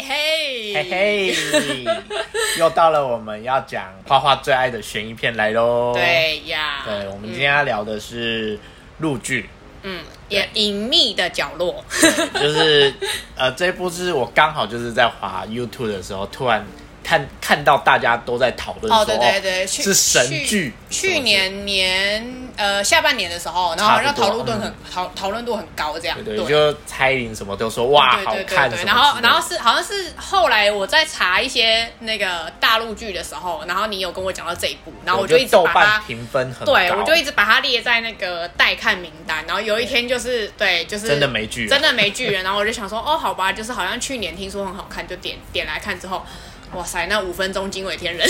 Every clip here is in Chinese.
耶嘿，嘿嘿，又到了我们要讲花花最爱的悬疑片来喽。，对呀，对，我们今天要聊的是陆剧，嗯，也隐秘的角落，就是呃，这一部是我刚好就是在滑 YouTube 的时候，突然看看到大家都在讨论说，哦，对对对，是神剧，去年年呃下半年的时候，然后好像讨论度很讨讨论度很高，这样对对，就蔡依林什么都说哇好对对对然后然后是好像是后来我在查一些那个大陆剧的时候，然后你有跟我讲到这一部，然后我就一直把豆瓣它。评分很高，对，我就一直把它列在那个待看名单，然后有一天就是对，就是真的没剧真的没剧了，然后我就想说，哦，好吧，就是好像去年听说很好看，就点点来看之后，哇塞，那五分钟惊为天人，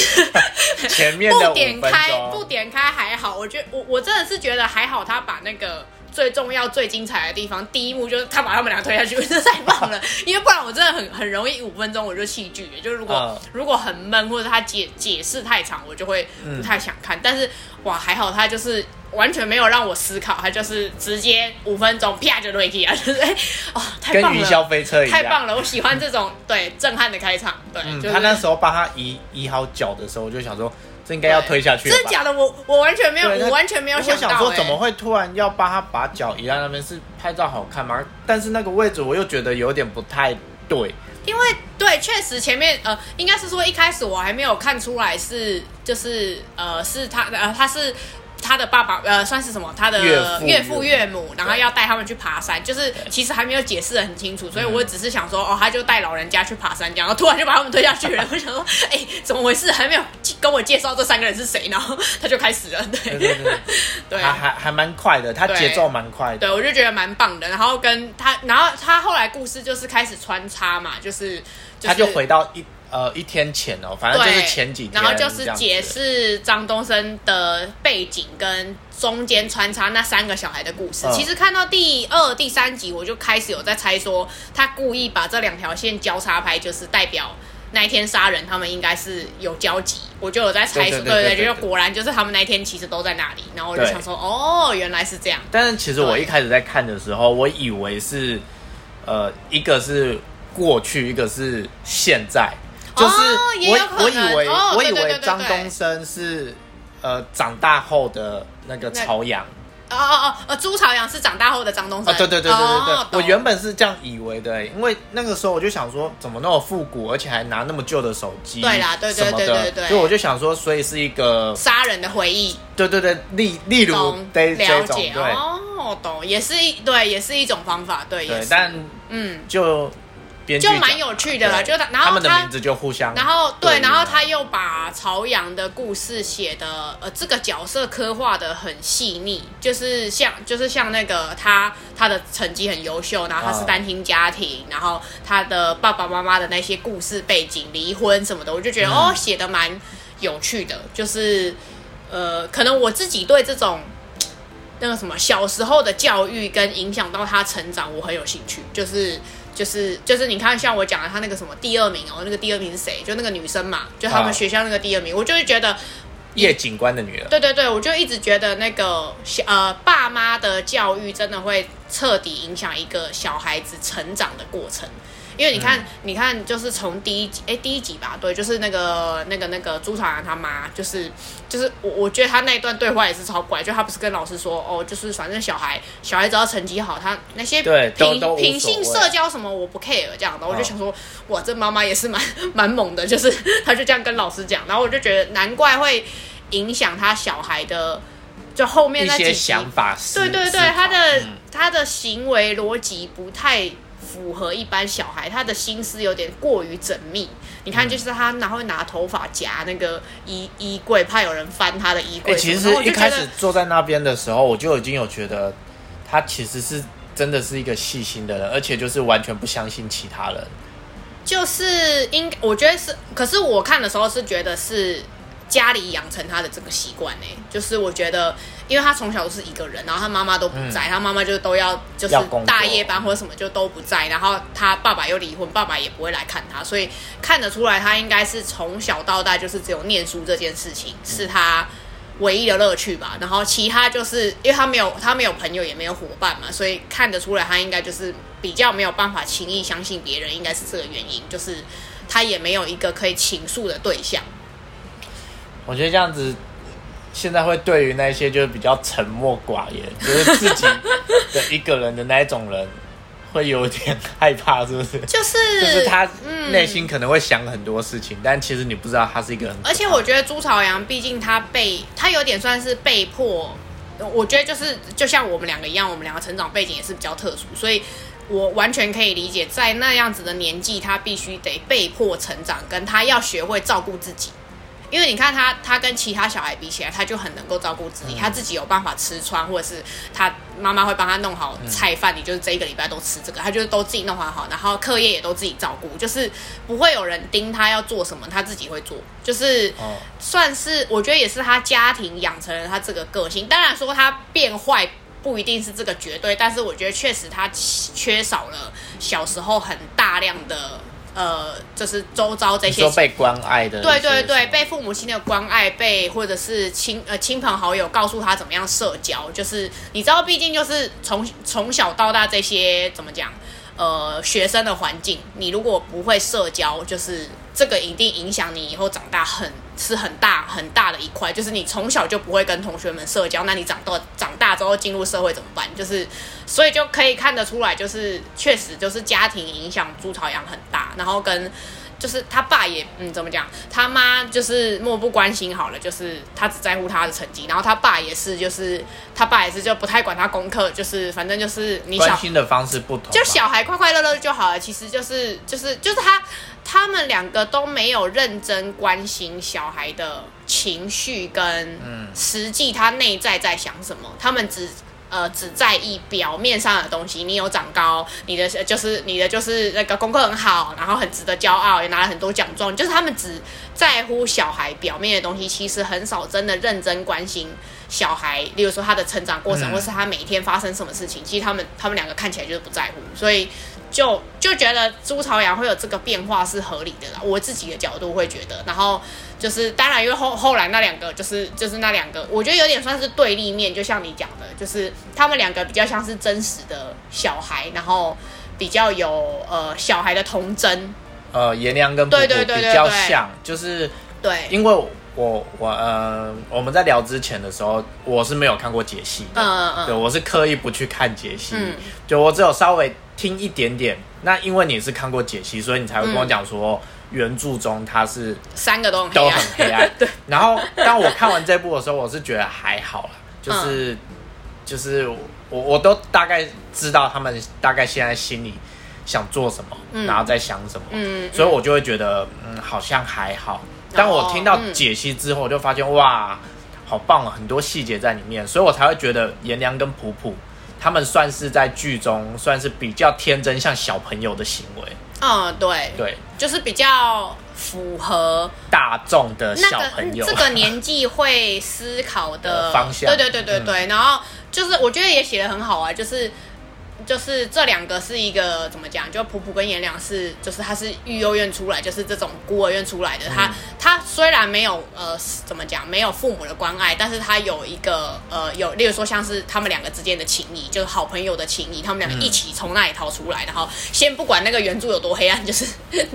前面的 不点开不点开还好，我觉得我我真的是觉得还好，他把那个最重要、最精彩的地方，第一幕就是他把他们俩推下去，真的太棒了。因为不然我真的很很容易五分钟我就弃剧，就是如果、嗯如果很闷或者他解解释太长，我就会不太想看。但是哇，还好他就是。完全没有让我思考，他就是直接五分钟啪就对起啊，就是哎、哦，太棒跟云霄了，飞车一样，太棒了！我喜欢这种对震撼的开场，对，嗯，就是他那时候帮他移移好脚的时候，我就想说，这应该要推下去？真的假的？我我完全没有，我完全没有我想到、欸想说，怎么会突然要帮他把脚移到那边？是拍照好看吗？但是那个位置我又觉得有点不太对。因为对，确实前面呃，应该是说一开始我还没有看出来是就是呃是他呃他是。他的爸爸呃算是什么？他的岳父岳母，然后要带他们去爬山，就是其实还没有解释的很清楚，所以嗯我只是想说，哦，他就带老人家去爬山这样，然后突然就把他们推下去了。我想说，哎、怎么回事？还没有跟我介绍这三个人是谁，然后他就开始了，对对对对，对还还还蛮快的，他节奏蛮快的。对，我就觉得蛮棒的。然后跟他，然后他后来故事就是开始穿插嘛，就是、就是、他就回到一呃一天前哦，反正就是前几天，然后就是解释张东升的背景跟中间穿插那三个小孩的故事。嗯。其实看到第二、第三集，我就开始有在猜说，他故意把这两条线交叉拍，就是代表。那一天杀人，他们应该是有交集，我就有在猜说，对对对对对就果然就是他们那一天其实都在那里，然后我就想说，哦，原来是这样，但是其实我一开始在看的时候，我以为是呃一个是过去，一个是现在，就是我、我以为、哦我以对对对对为张东升是呃长大后的那个朝阳。哦哦哦，呃，朱朝阳是长大后的张东升，啊，对对对对对对，哦我原本是这样以为的，因为那个时候我就想说，怎么那么复古，而且还拿那么旧的手机，对啦对对对对对。所以我就想说，所以是一个，杀人的回忆，对对对，例例如懂这种对。哦，懂，也是一对，也是一种方法，对，对但嗯，就编剧就蛮有趣的啦，对就然后他他们的名字就互相，然后对，然后啊他又把朝阳的故事写的，呃，这个角色刻画的很细腻，就是像就是像那个他他的成绩很优秀，然后他是啊单亲家庭，然后他的爸爸妈妈的那些故事背景、离婚什么的，我就觉得、嗯哦，写的蛮有趣的，就是呃，可能我自己对这种。那个什么小时候的教育跟影响到他成长，我很有兴趣。就是就是就是，你看像我讲的，他那个什么第二名哦，那个第二名是谁？就那个女生嘛，就他啊们学校那个第二名，我就会觉得，叶警官的女儿，对对对，我就一直觉得那个小呃爸妈的教育真的会彻底影响一个小孩子成长的过程。因为你看，你看，就是从第一集，哎，第一集吧，对，就是那个、那个、那个朱朝阳他妈，就是，就是我，我觉得他那一段对话也是超怪，就他不是跟老师说，哦，就是反正小孩，小孩只要成绩好，他那些对品品性、社交什么我不 care 这样的，我就哦想说，哇，这妈妈也是蛮蛮猛的，就是 他就这样跟老师讲，然后我就觉得难怪会影响他小孩的，就后面那几集想法，对对对，他的、嗯。他的行为逻辑不太符合一般小孩，他的心思有点过于缜密。你嗯看，就是他拿会拿头发夹那个衣衣柜，怕有人翻他的衣哎、柜。其实一开始坐在那边的时候，我就已经有觉得他其实是真的是一个细心的人，而且就是完全不相信其他人。就是应，我觉得是，可是我看的时候是觉得是家里养成他的这个习惯呢，就是我觉得，因为他从小都是一个人，然后他妈妈都不在，他妈妈就都要就是大夜班或者什么就都不在，然后他爸爸又离婚，爸爸也不会来看他，所以看得出来他应该是从小到大就是只有念书这件事情是他唯一的乐趣吧。然后其他就是因为他没有他没有朋友也没有伙伴嘛，所以看得出来他应该就是比较没有办法轻易相信别人，应该是这个原因，就是他也没有一个可以倾诉的对象。我觉得这样子，现在会对于那些就是比较沉默寡言，就是自己的一个人的那一种人，会有点害怕，是不是？就是就是他嗯内心可能会想很多事情，但其实你不知道他是一个而且我觉得朱朝阳，毕竟他被他有点算是被迫，我觉得就是就像我们两个一样，我们两个成长背景也是比较特殊，所以我完全可以理解，在那样子的年纪，他必须得被迫成长，跟他要学会照顾自己。因为你看他，他跟其他小孩比起来，他就很能够照顾自己，他自己有办法吃穿，或者是他妈妈会帮他弄好菜饭，你就是这一个礼拜都吃这个，他就是都自己弄好好，然后课业也都自己照顾，就是不会有人盯他要做什么，他自己会做，就是哦算是我觉得也是他家庭养成了他这个个性。当然说他变坏不一定是这个绝对，但是我觉得确实他缺少了小时候很大量的呃，就是周遭这些被关爱的，对对对，被父母亲的关爱，被或者是亲呃亲朋好友告诉他怎么样社交，就是你知道，毕竟就是从从小到大这些怎么讲，呃，学生的环境，你如果不会社交，就是这个一定影响你以后长大很是很大很大的一块，就是你从小就不会跟同学们社交，那你长到长大之后进入社会怎么办？就是所以就可以看得出来，就是确实就是家庭影响朱朝阳很大，然后跟。就是他爸也嗯怎么讲，他妈就是漠不关心好了，就是他只在乎他的成绩，然后他爸也是，就是他爸也是就不太管他功课，就是反正就是你小关心的方式不同，就小孩快快乐乐就好了。其实就是就是就是他他们两个都没有认真关心小孩的情绪跟实际他内在在想什么，他们只。呃，只在意表面上的东西。你有长高，你的就是你的就是那个功课很好，然后很值得骄傲，也拿了很多奖状。就是他们只在乎小孩表面的东西，其实很少真的认真关心小孩。例如说他的成长过程，嗯或是他每天发生什么事情，其实他们他们两个看起来就是不在乎，所以就就觉得朱朝阳会有这个变化是合理的啦。我自己的角度会觉得，然后就是当然，因为后后来那两个就是就是那两个，我觉得有点算是对立面，就像你讲的，就是他们两个比较像是真实的小孩，然后比较有呃小孩的童真，呃颜良跟普对普比较对对。对对像，就是对，因为我我呃我们在聊之前的时候，我是没有看过解析的，嗯嗯。对我是刻意不去看解析，嗯。就我只有稍微听一点点。那因为你是看过解析，所以你才会跟我讲说。原著中它是三个都很黑都暗，很黑暗，对。然后当我看完这部的时候，我是觉得还好啦，就是、就是我我都大概知道他们大概现在心里想做什么，然后在想什么，嗯嗯所以我就会觉得嗯好像还好。当我听到嗯解析之后，我就发现哇，好棒啊，很多细节在里面，所以我才会觉得颜良跟普普他们算是在剧中算是比较天真，像小朋友的行为，嗯，对，对。就是比较符合大众的那个小朋友，这个年纪会思考的呃方向。对对对对对，然后就是我觉得也写的很好啊，就是。就是这两个是一个怎么讲？就普普跟颜良是，就是他是育幼院出来，就是这种孤儿院出来的。他他虽然没有呃怎么讲，没有父母的关爱，但是他有一个呃有，例如说像是他们两个之间的情谊，就是好朋友的情谊，他们两个一起从那里逃出来，然后先不管那个原著有多黑暗，就是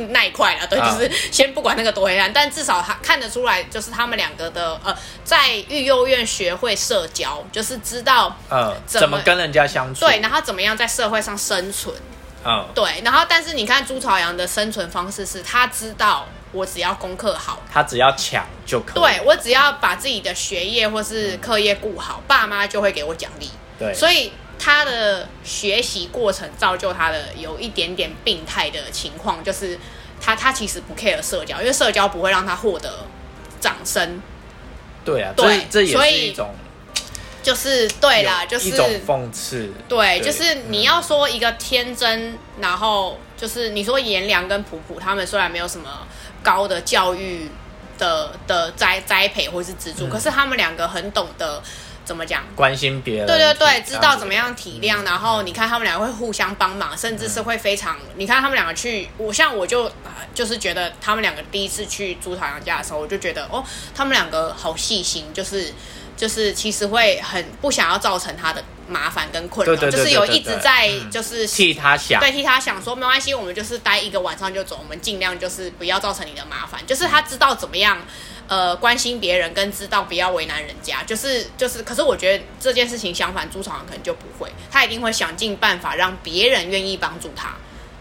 那一块了，对，啊就是先不管那个多黑暗，但至少他看得出来，就是他们两个的呃在育幼院学会社交，就是知道呃，怎么怎么跟人家相处？对，然后怎么样在社会上生存。嗯，对，然后但是你看朱朝阳的生存方式是，他知道我只要功课好，他只要抢就可以。对我只要把自己的学业或是课业顾好，爸妈就会给我奖励。对，所以他的学习过程造就他的有一点点病态的情况，就是他他其实不 care 社交，因为社交不会让他获得掌声。对啊，对这这也所以是一种就是对啦，就是一种讽刺。对，就是你嗯要说一个天真，然后就是你说颜良跟普普他们虽然没有什么高的教育的的栽栽培或是资助，嗯可是他们两个很懂得怎么讲？关心别人，对对对，知道怎么样体谅，然后你看他们两个会互相帮忙，甚至是会非常，你看他们两个去，我像我就、呃就是觉得他们两个第一次去朱朝阳家的时候，我就觉得哦，他们两个好细心，就是就是其实会很不想要造成他的麻烦跟困扰，对对对就是有一直在嗯就是替他想，对，替他想说没关系，我们就是待一个晚上就走，我们尽量就是不要造成你的麻烦。就是他知道怎么样，呃，关心别人，跟知道不要为难人家。就是就是，可是我觉得这件事情相反，朱朝阳可能就不会，他一定会想尽办法让别人愿意帮助他。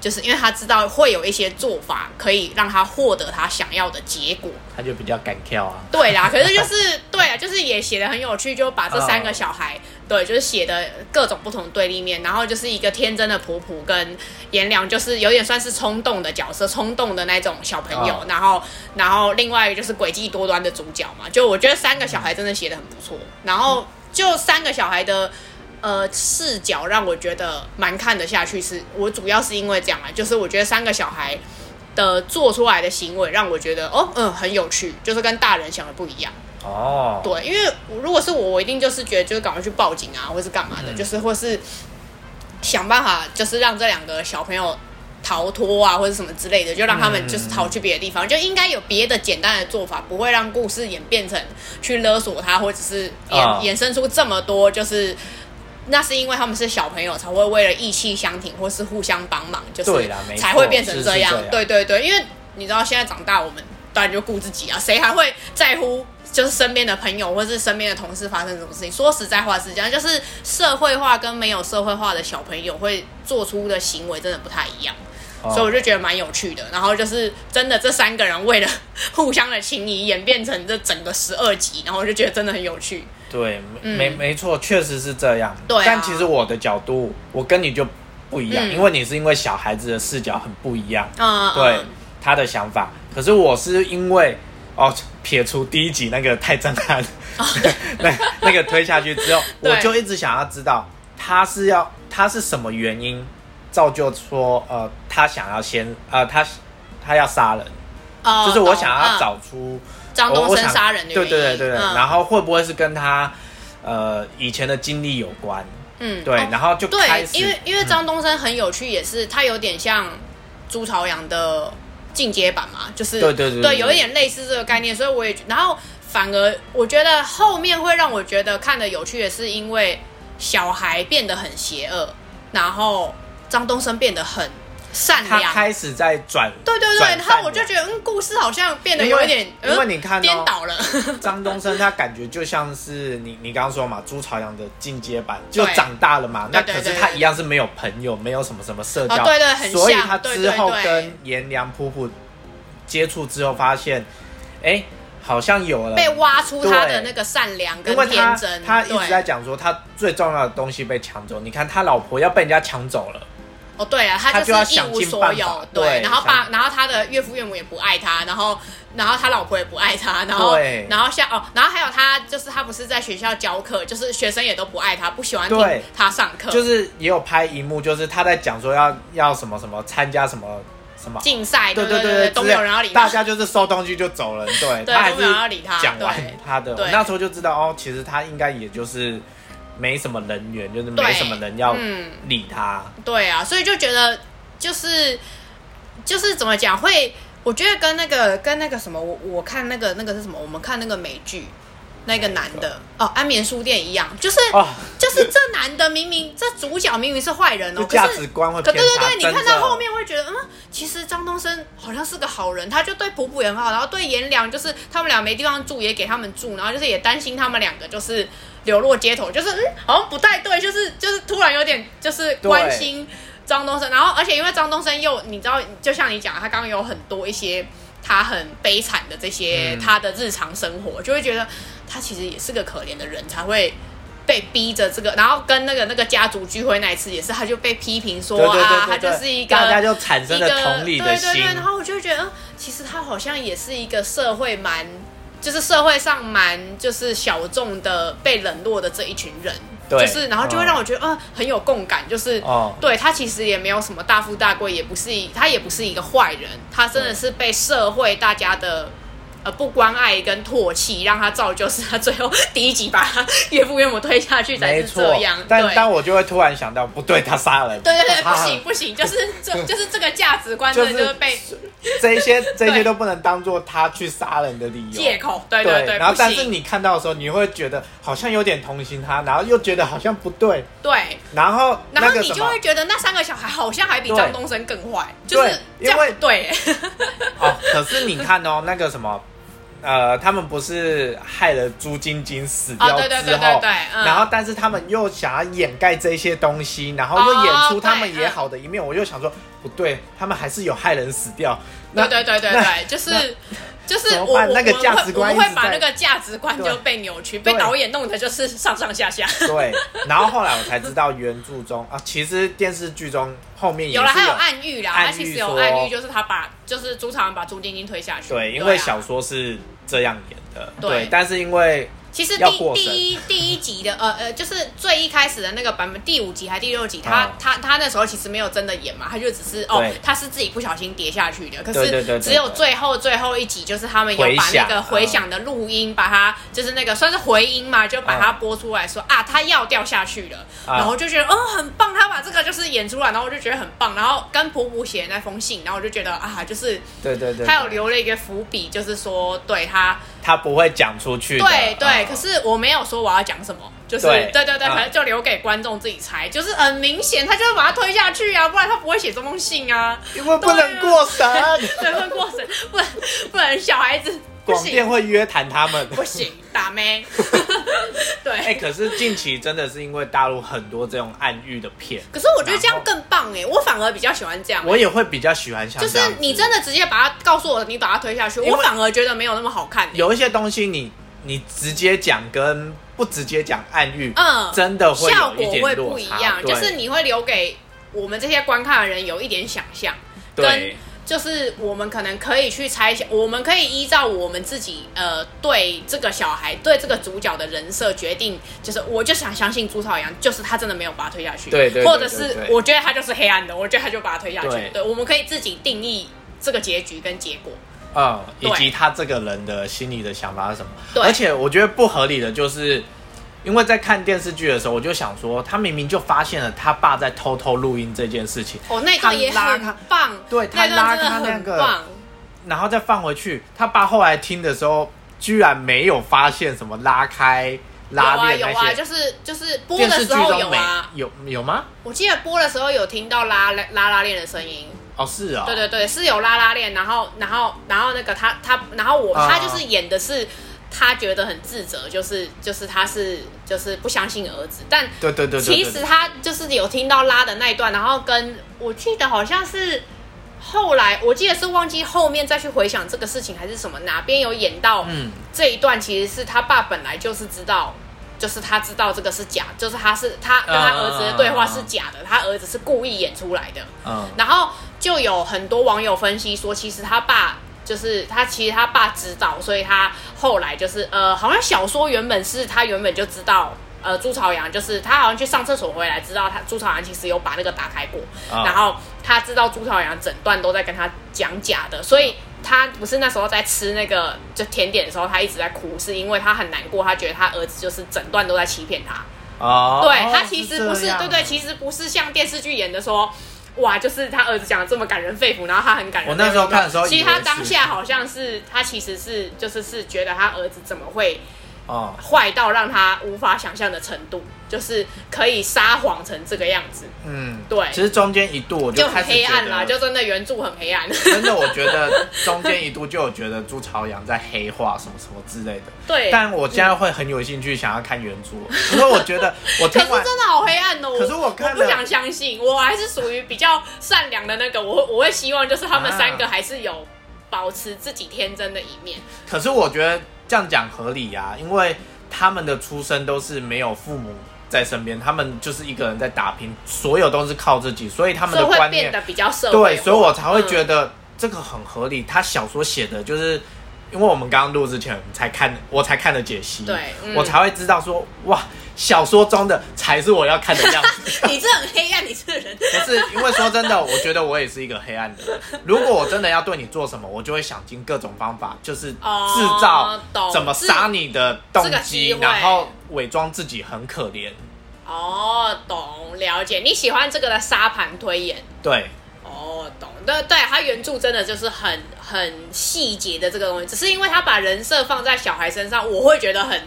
就是因为他知道会有一些做法可以让他获得他想要的结果。他就比较敢跳啊。对啦，可是就是 对啊，就是也写的很有趣，就把这三个小孩，对，就是写的各种不同对立面，然后就是一个天真的普普跟颜良，就是有点算是冲动的角色，冲动的那种小朋友，哦然后然后另外一个就是诡计多端的主角嘛，就我觉得三个小孩真的写的很不错，然后就三个小孩的。呃，视角让我觉得蛮看得下去是，我主要是因为这样啊，就是我觉得三个小孩的做出来的行为让我觉得哦，嗯，很有趣，就是跟大人想的不一样。哦，对，因为如果是我，我一定就是觉得就是赶快去报警啊，或是干嘛的，嗯就是或是想办法，就是让这两个小朋友逃脱啊，或者什么之类的，就让他们就是逃去别的地方，就应该有别的简单的做法，不会让故事演变成去勒索他，或者是衍、啊衍生出这么多就是。那是因为他们是小朋友，才会为了义气相挺，或是互相帮忙，就是才会变成这样。对对对，因为你知道现在长大，我们当然就顾自己啊，谁还会在乎就是身边的朋友或是身边的同事发生什么事情？说实在话是这样，就是社会化跟没有社会化的小朋友会做出的行为真的不太一样。哦所以我就觉得蛮有趣的，然后就是真的这三个人为了 互相的情谊演变成这整个十二集，然后我就觉得真的很有趣。对，嗯。没没错，确实是这样。对啊。但其实我的角度，我跟你就不一样，嗯。因为你是因为小孩子的视角很不一样，嗯，对嗯。他的想法。可是我是因为哦，撇除第一集那个太震撼，那那个推下去之后，我就一直想要知道他是要他是什么原因造就说呃他想要先呃他他要杀人，哦就是我想要嗯。找出。张东升杀人的原因，对对对对对，嗯。然后会不会是跟他呃以前的经历有关？对，嗯哦然后就开对，因为因为张东升很有趣，也是他有点像朱朝阳的进阶版嘛，就是对对对对有一点类似这个概念，所以我也然后反而我觉得后面会让我觉得看的有趣的是，因为小孩变得很邪恶，然后张东升变得很善良。他开始在转，对对对，转然后我就觉得，嗯，故事好像变得有一点，因为嗯你看哦颠倒了，张东升他感觉就像是你你刚刚说嘛，朱朝阳的进阶版，就长大了嘛。那可是他一样是没有朋友，没有什么什么社交，哦对对很像所以他之后跟颜良普普接触之后，发现，哎，好像有了被挖出他的那个善良跟天真。他一直在讲说，他最重要的东西被抢走。你看他老婆要被人家抢走了，哦，对啊，他他就是一无所有，对，然后爸，然后他的岳父岳母也不爱他，然后，然后他老婆也不爱他，然后对，然后像哦，然后还有他，就是他不是在学校教课，就是学生也都不爱他，不喜欢听对他上课，就是也有拍一幕，就是他在讲说要要什么什么参加什么什么。竞赛，对对对对，都没有人要理他，大家就是收东西就走了，对，对都没他还是有人要理他讲完对他的，那时候就知道哦，其实他应该也就是没什么人缘，就是没什么人要嗯理他，对啊，所以就觉得就是就是怎么讲会，我觉得跟那个跟那个什么，我我看那个那个是什么，我们看那个美剧。那个男的哦，安眠书店一样，就是、哦就是这男的明明 这主角明明是坏人哦，可是价值观会可。对对对，你看真的。到后面会觉得，嗯，其实张东升好像是个好人，他就对普普也很好，然后对颜良就是他们俩没地方住，也给他们住，然后就是也担心他们两个就是流落街头，就是嗯，好像不太对，就是就是突然有点就是关心张东升，然后而且因为张东升又你知道，就像你讲，他刚刚有很多一些他很悲惨的这些、嗯。他的日常生活，就会觉得他其实也是个可怜的人，才会。被逼着这个，然后跟那个那个家族聚会那一次也是，他就被批评说啊，他就是一个大家就产生了一个同理的心对对对，然后我就觉得，嗯，其实他好像也是一个社会蛮，就是社会上蛮就是小众的被冷落的这一群人，对就是然后就会让我觉得，嗯，很有共感，就是。哦，对他其实也没有什么大富大贵，也不是一他也不是一个坏人，他真的是被社会大家的呃不关爱跟唾弃，让他造就是他最后第一集把他岳父岳母推下去才是这样。，但但我就会突然想到，不对，他杀人，对对对，不行不行，就是这就是这个价值观的就是被这一些这些都不能当做他去杀人的理由。借口。对对对，然后。但是你看到的时候，你会觉得好像有点同情他，然后又觉得好像不对，对，然后然后你就会觉得那三个小孩好像还比张东升更坏，就是这样因为不对。哦，可是你看哦，那个什么。呃，他们不是害了朱晶晶死掉之后，对对对对嗯然后但是他们又想要掩盖这些东西，然后又演出他们也好的一面，我又想说不对，他们还是有害人死掉。对对对对对，就是那就是我那个价值观我会把那个价值观就被扭曲，被导演弄的就是上上下下。对，然后后来我才知道原著中啊，其实电视剧中后面有了，是还有暗喻啦，他其实有暗喻，就是他把就是朱朝阳把朱晶晶推下去。对，因啊为小说是这样演的，对对，但是因为其实第第一第一集的呃呃，就是最一开始的那个版本，第五集还第六集，他、嗯他他那时候其实没有真的演嘛，他就只是哦，他是自己不小心跌下去的。可是只有最后最后一集，就是他们有把那个回响的录音，把它就是那个算是回音嘛，就把它播出来说、啊，他要掉下去了，啊。然后就觉得哦很棒，他把这个就是演出来，然后我就觉得很棒，然后跟普普写的那封信，然后我就觉得啊，就是对对对，他有留了一个伏笔，就是说对他他不会讲出去的，对对，嗯可是我没有说我要讲什么，就是对。对对反正就留给观众自己猜，就是很明显，他就会把他推下去啊，不然他不会写这封信啊，因为不能过审，对，不能过审，不能不能小孩子不广电行会约谈他们。不行，打咩，对。哎、可是近期真的是因为大陆很多这种暗喻的片，可是我觉得这样更棒哎，我反而比较喜欢这样。我也会比较喜欢像就是你真的直接把它告诉我，你把它推下去，我反而觉得没有那么好看欸。有一些东西你你直接讲跟不直接讲暗喻，嗯真的会效果会不一样，就是你会留给我们这些观看的人有一点想象，跟对就是我们可能可以去猜想，我们可以依照我们自己呃对这个小孩对这个主角的人设决定，就是我就想相信朱朝阳，就是他真的没有把他推下去，对对对或者是我觉得他就是黑暗的，我觉得他就把他推下去，对。对，我们可以自己定义这个结局跟结果，嗯，以及他这个人的心里的想法是什么。对。而且我觉得不合理的就是，因为在看电视剧的时候，我就想说，他明明就发现了他爸在偷偷录音这件事情，哦，那一段也很棒，对他拉开那个。然后再放回去。他爸后来听的时候，居然没有发现什么拉开有拉啊有啊。就是就是播的时候有啊，有有吗？我记得播的时候有听到拉拉拉拉链的声音，哦，是哦，对对对，是有拉拉链，然后然后然后那个他他，然后我啊他就是演的是他觉得很自责，就是就是他是就是不相信儿子，但对对对其实他就是有听到拉的那一段，然后跟我记得好像是后来我记得是忘记后面再去回想这个事情还是什么，哪边有演到嗯这一段，其实是他爸本来就是知道。就是他知道这个是假，就是他是他跟他儿子的对话是假的，他儿子是故意演出来的。嗯，然后就有很多网友分析说，其实他爸就是他，其实他爸知道，所以他后来就是呃，好像小说原本是他原本就知道。呃，朱朝阳就是他好像去上厕所回来，知道他朱朝阳其实有把那个打开过，啊然后他知道朱朝阳整段都在跟他讲假的，所以他不是那时候在吃那个就甜点的时候，他一直在哭，是因为他很难过，他觉得他儿子就是整段都在欺骗他。哦，对哦他其实不是，对对，其实不是像电视剧演的说，哇，就是他儿子讲的这么感人肺腑，然后他很感人。我那时候看的时候其实他当下好像是他其实是就是是觉得他儿子怎么会哦，坏到让他无法想象的程度，就是可以撒谎成这个样子，嗯，对其实中间一度我就很黑暗啦，就真的原著很黑暗。真的我觉得中间一度就有觉得朱朝阳在黑化什么什么之类的，对，但我现在会很有兴趣想要看原著，因为我觉得 我可是听完真的好黑暗哦！可是我不想相信，我还是属于比较善良的那个，我会我会希望就是他们啊三个还是有保持自己天真的一面。可是我觉得这样讲合理呀、因为他们的出生都是没有父母在身边，他们就是一个人在打拼，所有都是靠自己，所以他们的观念变得比较社会对，所以我才会觉得，得这个很合理。他小说写的就是。因为我们刚刚录之前才看，我才看了解析，对嗯我才会知道说，哇，小说中的才是我要看的样子。你这很黑暗，你这个人。不是因为说真的，我觉得我也是一个黑暗的人。如果我真的要对你做什么，我就会想尽各种方法，就是哦制造怎么杀你的动这个机，然后伪装自己很可怜。哦，懂了解，你喜欢这个的沙盘推演。对，哦，懂，对对，他原著真的就是很很细节的这个东西，只是因为他把人设放在小孩身上，我会觉得很，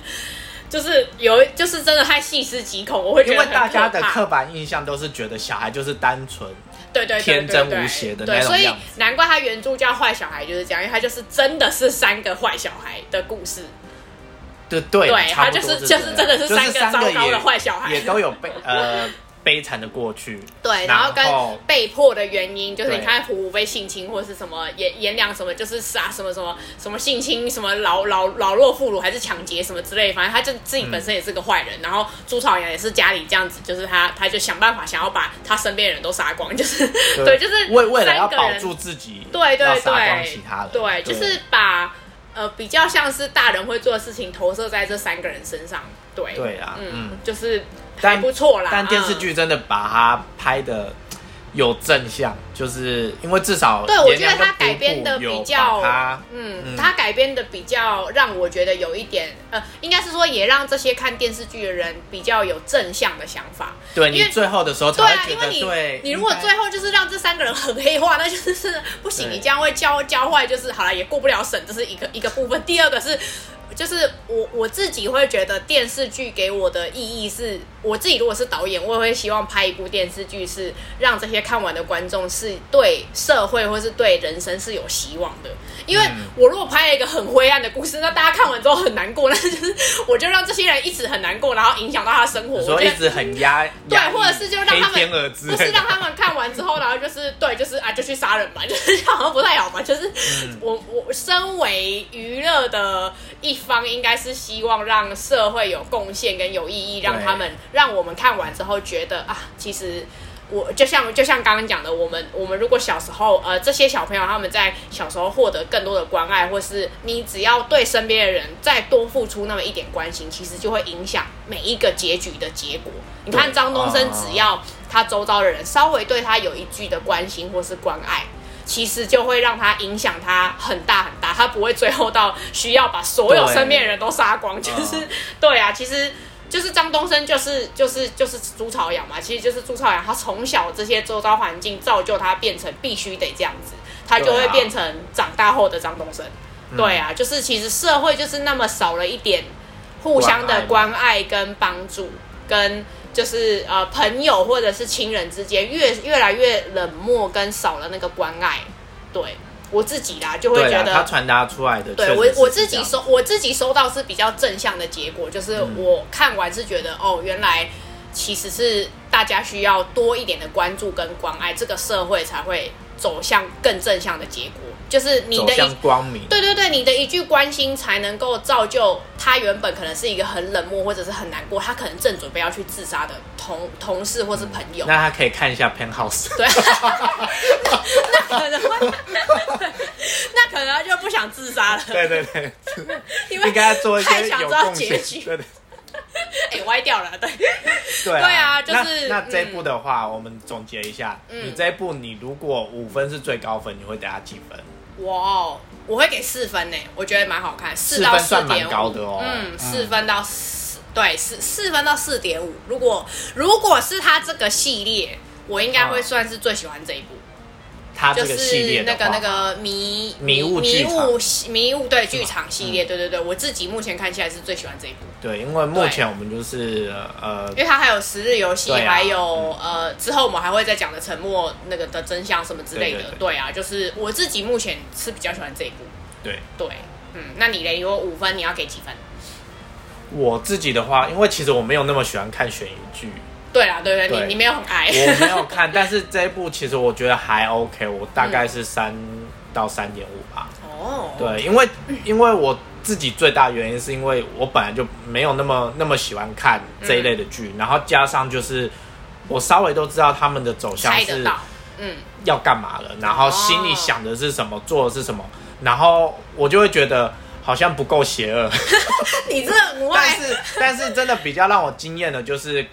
就是有就是真的太细思极恐，我会觉得因为大家的刻板印象都是觉得小孩就是单纯，对对对天真无邪的对，所以那种所以难怪他原著叫坏小孩就是这样，因为他就是真的是三个坏小孩的故事。对对，他就是就是真的是三个糟糕的也坏小孩。也都有被呃 悲惨的过去。对，然后跟被迫的原因，就是你看虎虎被性侵，或者是什么颜颜良什么，就是杀什么什么什么性侵，什么老老老弱妇孺，还是抢劫什么之类，反正他就自己本身也是个坏人。然后朱朝阳也是家里这样子，就是他他就想办法想要把他身边的人都杀光，就是 对，就是为为了要保住自己，对对对杀光对其他人，对，就是把呃比较像是大人会做的事情投射在这三个人身上。对对啊嗯，嗯就是还不错啦。但电视嗯剧真的把它拍的有正向，就是因为至少对，我觉得他改编的比较嗯，嗯他改编的比较让我觉得有一点，呃，应该是说也让这些看电视剧的人比较有正向的想法。对你因为最后的时候才对啊，因为你对，你如果最后就是让这三个人很黑化，那就是不行，你这样会教教坏，就是好了也过不了审，这是一个一个部分。第二个是。就是我我自己会觉得电视剧给我的意义是，我自己如果是导演，我也会希望拍一部电视剧是让这些看完的观众是对社会或是对人生是有希望的。因为嗯我如果拍了一个很灰暗的故事，那大家看完之后很难过，那就是我就让这些人一直很难过，然后影响到他的生活。你我觉得说一直很压，对或者是就让他们不是让他们看完之后，然后就是对，就是啊，就去杀人吧，就是好像不太好嘛。就是、嗯我我身为娱乐的一方，应该是希望让社会有贡献跟有意义，让他们让我们看完之后觉得啊，其实。我就像就像刚刚讲的，我们我们如果小时候呃这些小朋友他们在小时候获得更多的关爱，或是你只要对身边的人再多付出那么一点关心，其实就会影响每一个结局的结果。你看张东升，哦只要他周遭的人稍微对他有一句的关心或是关爱，其实就会让他影响他很大很大，他不会最后到需要把所有身边的人都杀光，就是、嗯对啊，其实。就是张东升，就是就是就是朱朝阳嘛，其实就是朱朝阳，他从小这些周遭环境造就他变成必须得这样子，他就会变成长大后的张东升。嗯对啊，就是其实社会就是那么少了一点互相的关爱跟帮助，跟就是呃朋友或者是亲人之间越越来越冷漠跟少了那个关爱。对我自己啦，就会觉得他传达出来的对我我自己收我自己收到是比较正向的结果，就是嗯我看完是觉得哦，原来其实是大家需要多一点的关注跟关爱，这个社会才会走向更正向的结果。就是你的一光明，对对对，你的一句关心才能够造就他原本可能是一个很冷漠或者是很难过，他可能正准备要去自杀的同同事或是朋友。那他可以看一下 Penthouse，对，那可能会，那可能就不想自杀了。对对对，因为应该做一太些有想知道贡献，结局，对对 哎、歪掉了，对，对啊就是那那这部的话，我们总结一下，嗯你这一部你如果五分是最高分，你会给他几分？哇哦，我会给四分呢，我觉得蛮好看，四四到四分算蛮点，高的哦嗯，嗯四分到四，对，四四分到四点五。如果如果是他这个系列，我应该会嗯算是最喜欢这一部。就他这个系是列的话那个那个迷迷雾迷雾迷雾对剧场系嗯。列，对对对，我自己目前看起来是最喜欢这一部，对，因为目前我们就是呃因为它还有十日游戏，啊还有呃之后我们还会再讲的沉默那个的真相什么之类的，对对对。啊，就是我自己目前是比较喜欢这一部，对。对，嗯，那你嘞？如果五分，你要给几分？我自己的话，因为其实我没有那么喜欢看悬疑剧，对啊，对对，对你你没有很爱，我没有看，但是这一部其实我觉得还 OK，我大概是三到三点五吧。哦，对，因为因为我自己最大原因是因为我本来就没有那么那么喜欢看这一类的剧，然后加上就是我稍微都知道他们的走向是猜得到，嗯，要干嘛了，然后心里想的是什么，做的是什么，然后我就会觉得好像不够邪恶。你这 但爱。是但是真的比较让我惊艳的就是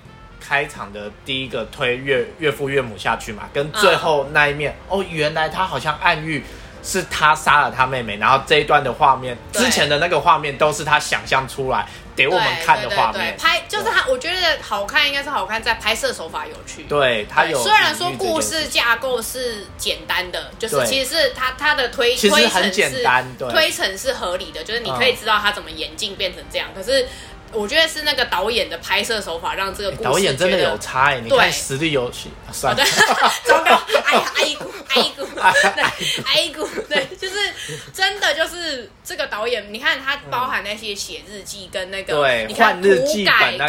开场的第一个推岳岳父岳母下去嘛，跟最后那一面、哦，原来他好像暗喻是他杀了他妹妹，然后这一段的画面，之前的那个画面都是他想象出来给我们看的画面。拍就是他，我觉得好看应该是好看在拍摄手法有趣。对他有虽然说故事事架构是简单的，就是其实是他他的推其实推陈很简单对。是推陈是合理的，就是你可以知道他怎么演进变成这样。可是我觉得是那个导演的拍摄手法让这个故事导演真的有差哎、你对看实力有去，啊算了。对，，糟糕，哎呀，哎姑，哎姑，对，哎姑，对，就是真的就是这个导演，你看他包含那些写日记跟那个，对你看换日记涂改本那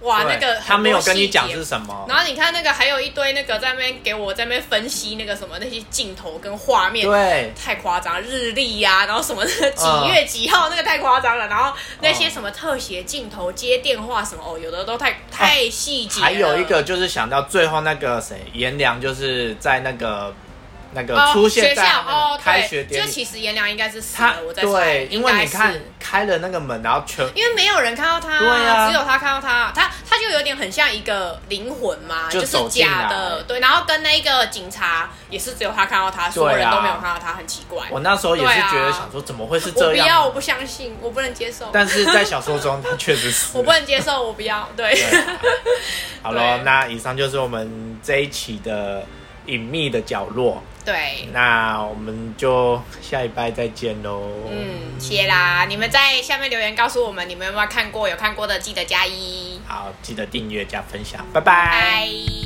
哇那个他没有跟你讲是什么，然后你看那个还有一堆那个在那边给我在那边分析那个什么那些镜头跟画面，对。太夸张，日历呀、然后什么几嗯月几号那个太夸张了，然后那些什么特写镜头接电话什么哦，有的都太太细节了。还有一个就是想到最后那个谁颜良，就是在那个那个哦出现在开对，学典礼，就其实颜良应该是死了，我在猜，对，因为你看开了那个门，然后全因为没有人看到他，对啊。只有他看到他，他他就有点很像一个灵魂嘛，就就是假的，对，然后跟那个警察也是只有他看到他，所有人都没有看到他，很奇怪。我那时候也是觉得想说怎么会是我不要，我？不相信，我不能接受，但是在小说中他确实是 我不能接受，我不要，对，好了，那以上就是我们这一期的隐秘的角落，对。那我们就下一拜再见喽。嗯，谢啦！你们在下面留言告诉我们，你们有没有看过？有看过的记得加一。好，记得订阅加分享，拜拜拜。